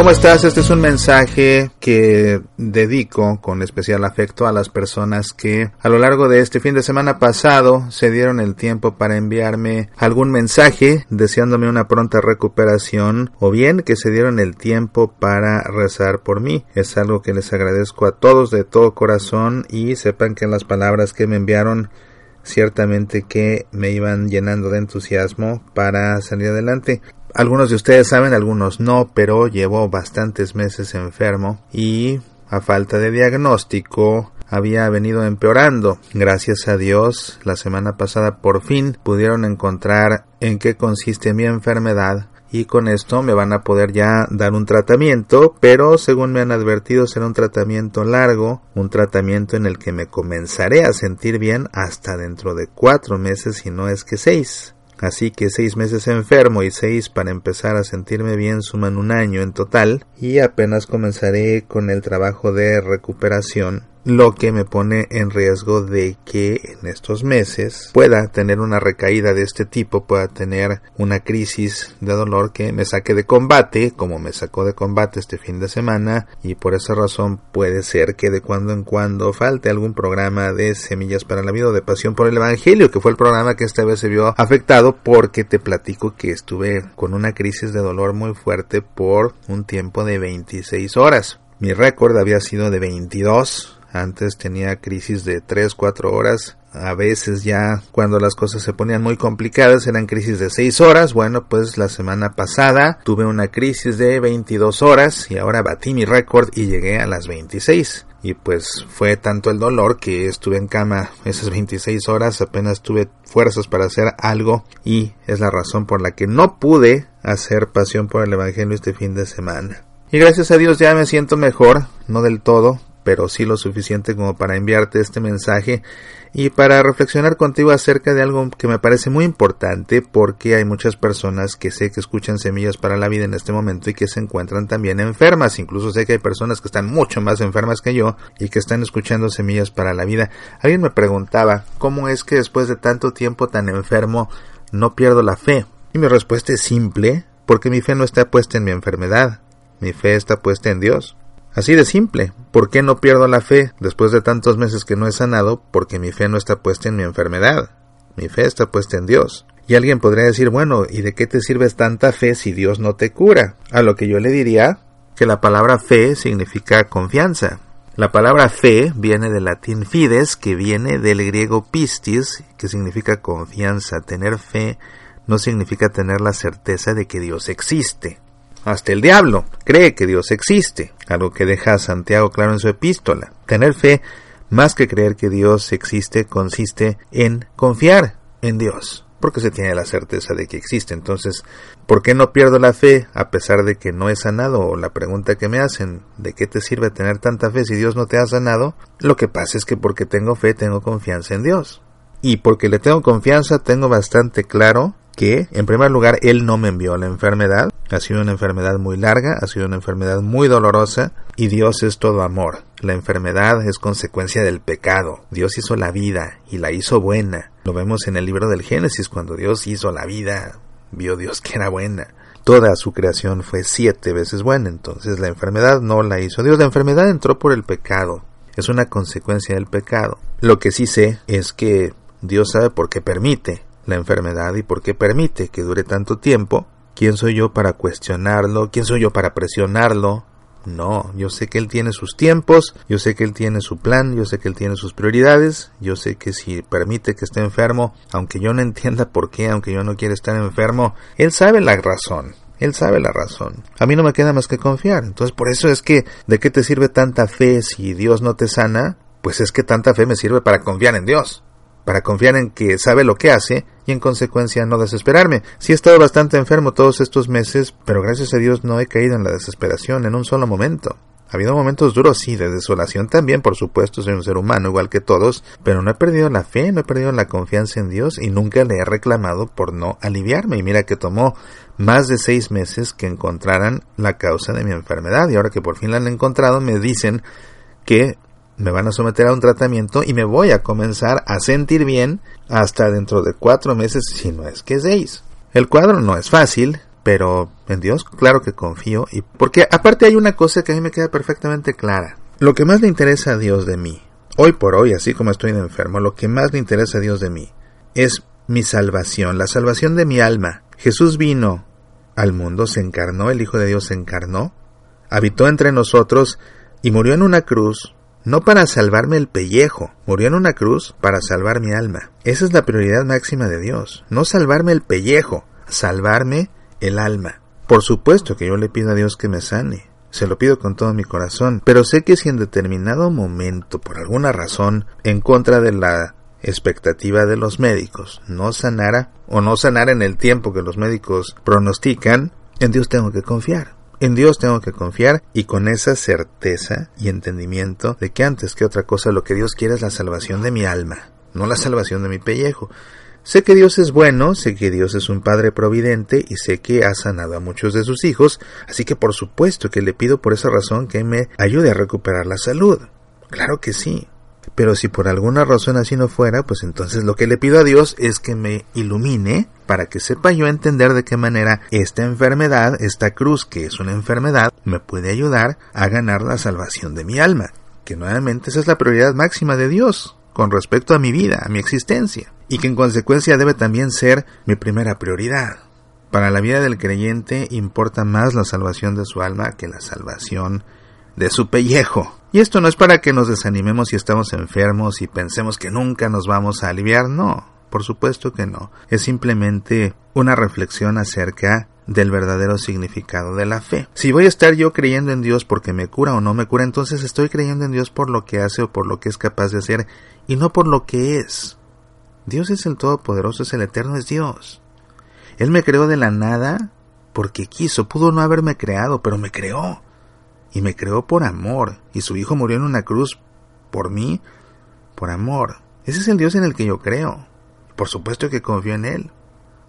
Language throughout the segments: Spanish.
¿Cómo estás? Este es un mensaje que dedico con especial afecto a las personas que a lo largo de este fin de semana pasado se dieron el tiempo para enviarme algún mensaje deseándome una pronta recuperación o bien que se dieron el tiempo para rezar por mí. Es algo que les agradezco a todos de todo corazón y sepan que las palabras que me enviaron ciertamente que me iban llenando de entusiasmo para salir adelante. Algunos de ustedes saben, algunos no, pero llevo bastantes meses enfermo y a falta de diagnóstico había venido empeorando. Gracias a Dios, la semana pasada por fin pudieron encontrar en qué consiste mi enfermedad y con esto me van a poder ya dar un tratamiento, pero según me han advertido será un tratamiento largo, un tratamiento en el que me comenzaré a sentir bien hasta dentro de cuatro meses y no es que seis. Así que seis meses enfermo y seis para empezar a sentirme bien suman un año en total y apenas comenzaré con el trabajo de recuperación lo que me pone en riesgo de que en estos meses pueda tener una recaída de este tipo, pueda tener una crisis de dolor que me saque de combate, como me sacó de combate este fin de semana, y por esa razón puede ser que de cuando en cuando falte algún programa de Semillas para la Vida o de Pasión por el Evangelio, que fue el programa que esta vez se vio afectado porque te platico que estuve con una crisis de dolor muy fuerte por un tiempo de 26 horas. Mi récord había sido de 22 antes tenía crisis de 3, 4 horas. A veces ya cuando las cosas se ponían muy complicadas eran crisis de 6 horas. Bueno, pues la semana pasada tuve una crisis de 22 horas y ahora batí mi récord y llegué a las 26 y pues fue tanto el dolor que estuve en cama esas 26 horas, apenas tuve fuerzas para hacer algo y es la razón por la que no pude hacer pasión por el Evangelio este fin de semana. Y gracias a Dios ya me siento mejor, no del todo, pero sí lo suficiente como para enviarte este mensaje y para reflexionar contigo acerca de algo que me parece muy importante porque hay muchas personas que sé que escuchan semillas para la vida en este momento y que se encuentran también enfermas, incluso sé que hay personas que están mucho más enfermas que yo y que están escuchando semillas para la vida. Alguien me preguntaba cómo es que después de tanto tiempo tan enfermo no pierdo la fe y mi respuesta es simple porque mi fe no está puesta en mi enfermedad, mi fe está puesta en Dios. Así de simple. ¿Por qué no pierdo la fe después de tantos meses que no he sanado? Porque mi fe no está puesta en mi enfermedad. Mi fe está puesta en Dios. Y alguien podría decir, bueno, ¿y de qué te sirves tanta fe si Dios no te cura? A lo que yo le diría que la palabra fe significa confianza. La palabra fe viene del latín fides, que viene del griego pistis, que significa confianza. Tener fe no significa tener la certeza de que Dios existe. Hasta el diablo cree que Dios existe, algo que deja Santiago claro en su epístola. Tener fe, más que creer que Dios existe, consiste en confiar en Dios, porque se tiene la certeza de que existe. Entonces, ¿por qué no pierdo la fe a pesar de que no he sanado? O la pregunta que me hacen, ¿de qué te sirve tener tanta fe si Dios no te ha sanado? Lo que pasa es que porque tengo fe tengo confianza en Dios. Y porque le tengo confianza tengo bastante claro que, en primer lugar, Él no me envió la enfermedad, ha sido una enfermedad muy larga, ha sido una enfermedad muy dolorosa, y Dios es todo amor. La enfermedad es consecuencia del pecado. Dios hizo la vida y la hizo buena. Lo vemos en el libro del Génesis, cuando Dios hizo la vida, vio Dios que era buena. Toda su creación fue siete veces buena, entonces la enfermedad no la hizo Dios, la enfermedad entró por el pecado, es una consecuencia del pecado. Lo que sí sé es que Dios sabe por qué permite la enfermedad y por qué permite que dure tanto tiempo. ¿Quién soy yo para cuestionarlo? ¿Quién soy yo para presionarlo? No, yo sé que Él tiene sus tiempos, yo sé que Él tiene su plan, yo sé que Él tiene sus prioridades, yo sé que si permite que esté enfermo, aunque yo no entienda por qué, aunque yo no quiera estar enfermo, Él sabe la razón. Él sabe la razón. A mí no me queda más que confiar. Entonces, por eso es que, ¿de qué te sirve tanta fe si Dios no te sana? Pues es que tanta fe me sirve para confiar en Dios para confiar en que sabe lo que hace y en consecuencia no desesperarme. Sí he estado bastante enfermo todos estos meses, pero gracias a Dios no he caído en la desesperación en un solo momento. Ha habido momentos duros, sí, de desolación también, por supuesto, soy un ser humano igual que todos, pero no he perdido la fe, no he perdido la confianza en Dios y nunca le he reclamado por no aliviarme. Y mira que tomó más de seis meses que encontraran la causa de mi enfermedad y ahora que por fin la han encontrado me dicen que me van a someter a un tratamiento y me voy a comenzar a sentir bien hasta dentro de cuatro meses, si no es que seis. El cuadro no es fácil, pero en Dios claro que confío y porque aparte hay una cosa que a mí me queda perfectamente clara. Lo que más le interesa a Dios de mí, hoy por hoy, así como estoy enfermo, lo que más le interesa a Dios de mí es mi salvación, la salvación de mi alma. Jesús vino al mundo, se encarnó, el Hijo de Dios se encarnó, habitó entre nosotros y murió en una cruz, no para salvarme el pellejo, murió en una cruz para salvar mi alma. Esa es la prioridad máxima de Dios, no salvarme el pellejo, salvarme el alma. Por supuesto que yo le pido a Dios que me sane, se lo pido con todo mi corazón, pero sé que si en determinado momento, por alguna razón, en contra de la expectativa de los médicos, no sanara o no sanara en el tiempo que los médicos pronostican, en Dios tengo que confiar. En Dios tengo que confiar y con esa certeza y entendimiento de que antes que otra cosa lo que Dios quiere es la salvación de mi alma, no la salvación de mi pellejo. Sé que Dios es bueno, sé que Dios es un Padre providente y sé que ha sanado a muchos de sus hijos, así que por supuesto que le pido por esa razón que me ayude a recuperar la salud. Claro que sí. Pero si por alguna razón así no fuera, pues entonces lo que le pido a Dios es que me ilumine para que sepa yo entender de qué manera esta enfermedad, esta cruz que es una enfermedad, me puede ayudar a ganar la salvación de mi alma. Que nuevamente esa es la prioridad máxima de Dios con respecto a mi vida, a mi existencia, y que en consecuencia debe también ser mi primera prioridad. Para la vida del creyente importa más la salvación de su alma que la salvación de su pellejo. Y esto no es para que nos desanimemos si estamos enfermos y pensemos que nunca nos vamos a aliviar, no, por supuesto que no. Es simplemente una reflexión acerca del verdadero significado de la fe. Si voy a estar yo creyendo en Dios porque me cura o no me cura, entonces estoy creyendo en Dios por lo que hace o por lo que es capaz de hacer y no por lo que es. Dios es el Todopoderoso, es el Eterno, es Dios. Él me creó de la nada porque quiso, pudo no haberme creado, pero me creó y me creó por amor, y su Hijo murió en una cruz por mí, por amor. Ese es el Dios en el que yo creo. Por supuesto que confío en Él.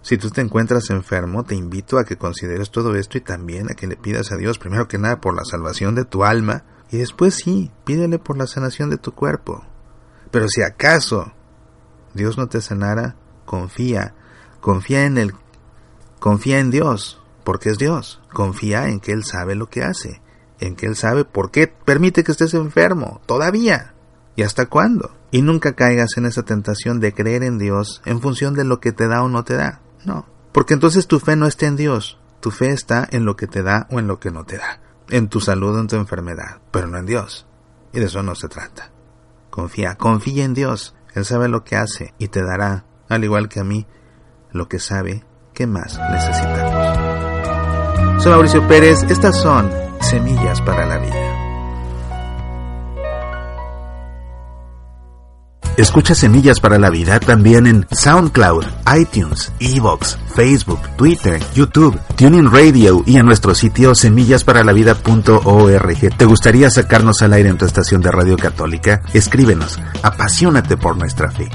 Si tú te encuentras enfermo, te invito a que consideres todo esto y también a que le pidas a Dios, primero que nada, por la salvación de tu alma, y después sí, pídele por la sanación de tu cuerpo. Pero si acaso Dios no te sanara, confía, confía en Él, confía en Dios, porque es Dios, confía en que Él sabe lo que hace en que Él sabe por qué permite que estés enfermo, todavía. ¿Y hasta cuándo? Y nunca caigas en esa tentación de creer en Dios en función de lo que te da o no te da. No. Porque entonces tu fe no está en Dios. Tu fe está en lo que te da o en lo que no te da. En tu salud o en tu enfermedad. Pero no en Dios. Y de eso no se trata. Confía, confía en Dios. Él sabe lo que hace y te dará, al igual que a mí, lo que sabe que más necesitamos. Soy Mauricio Pérez. Estas son Semillas para la Vida. Escucha Semillas para la Vida también en SoundCloud, iTunes, Evox, Facebook, Twitter, YouTube, Tuning Radio y en nuestro sitio semillasparalavida.org. ¿Te gustaría sacarnos al aire en tu estación de radio católica? Escríbenos. Apasionate por nuestra fe.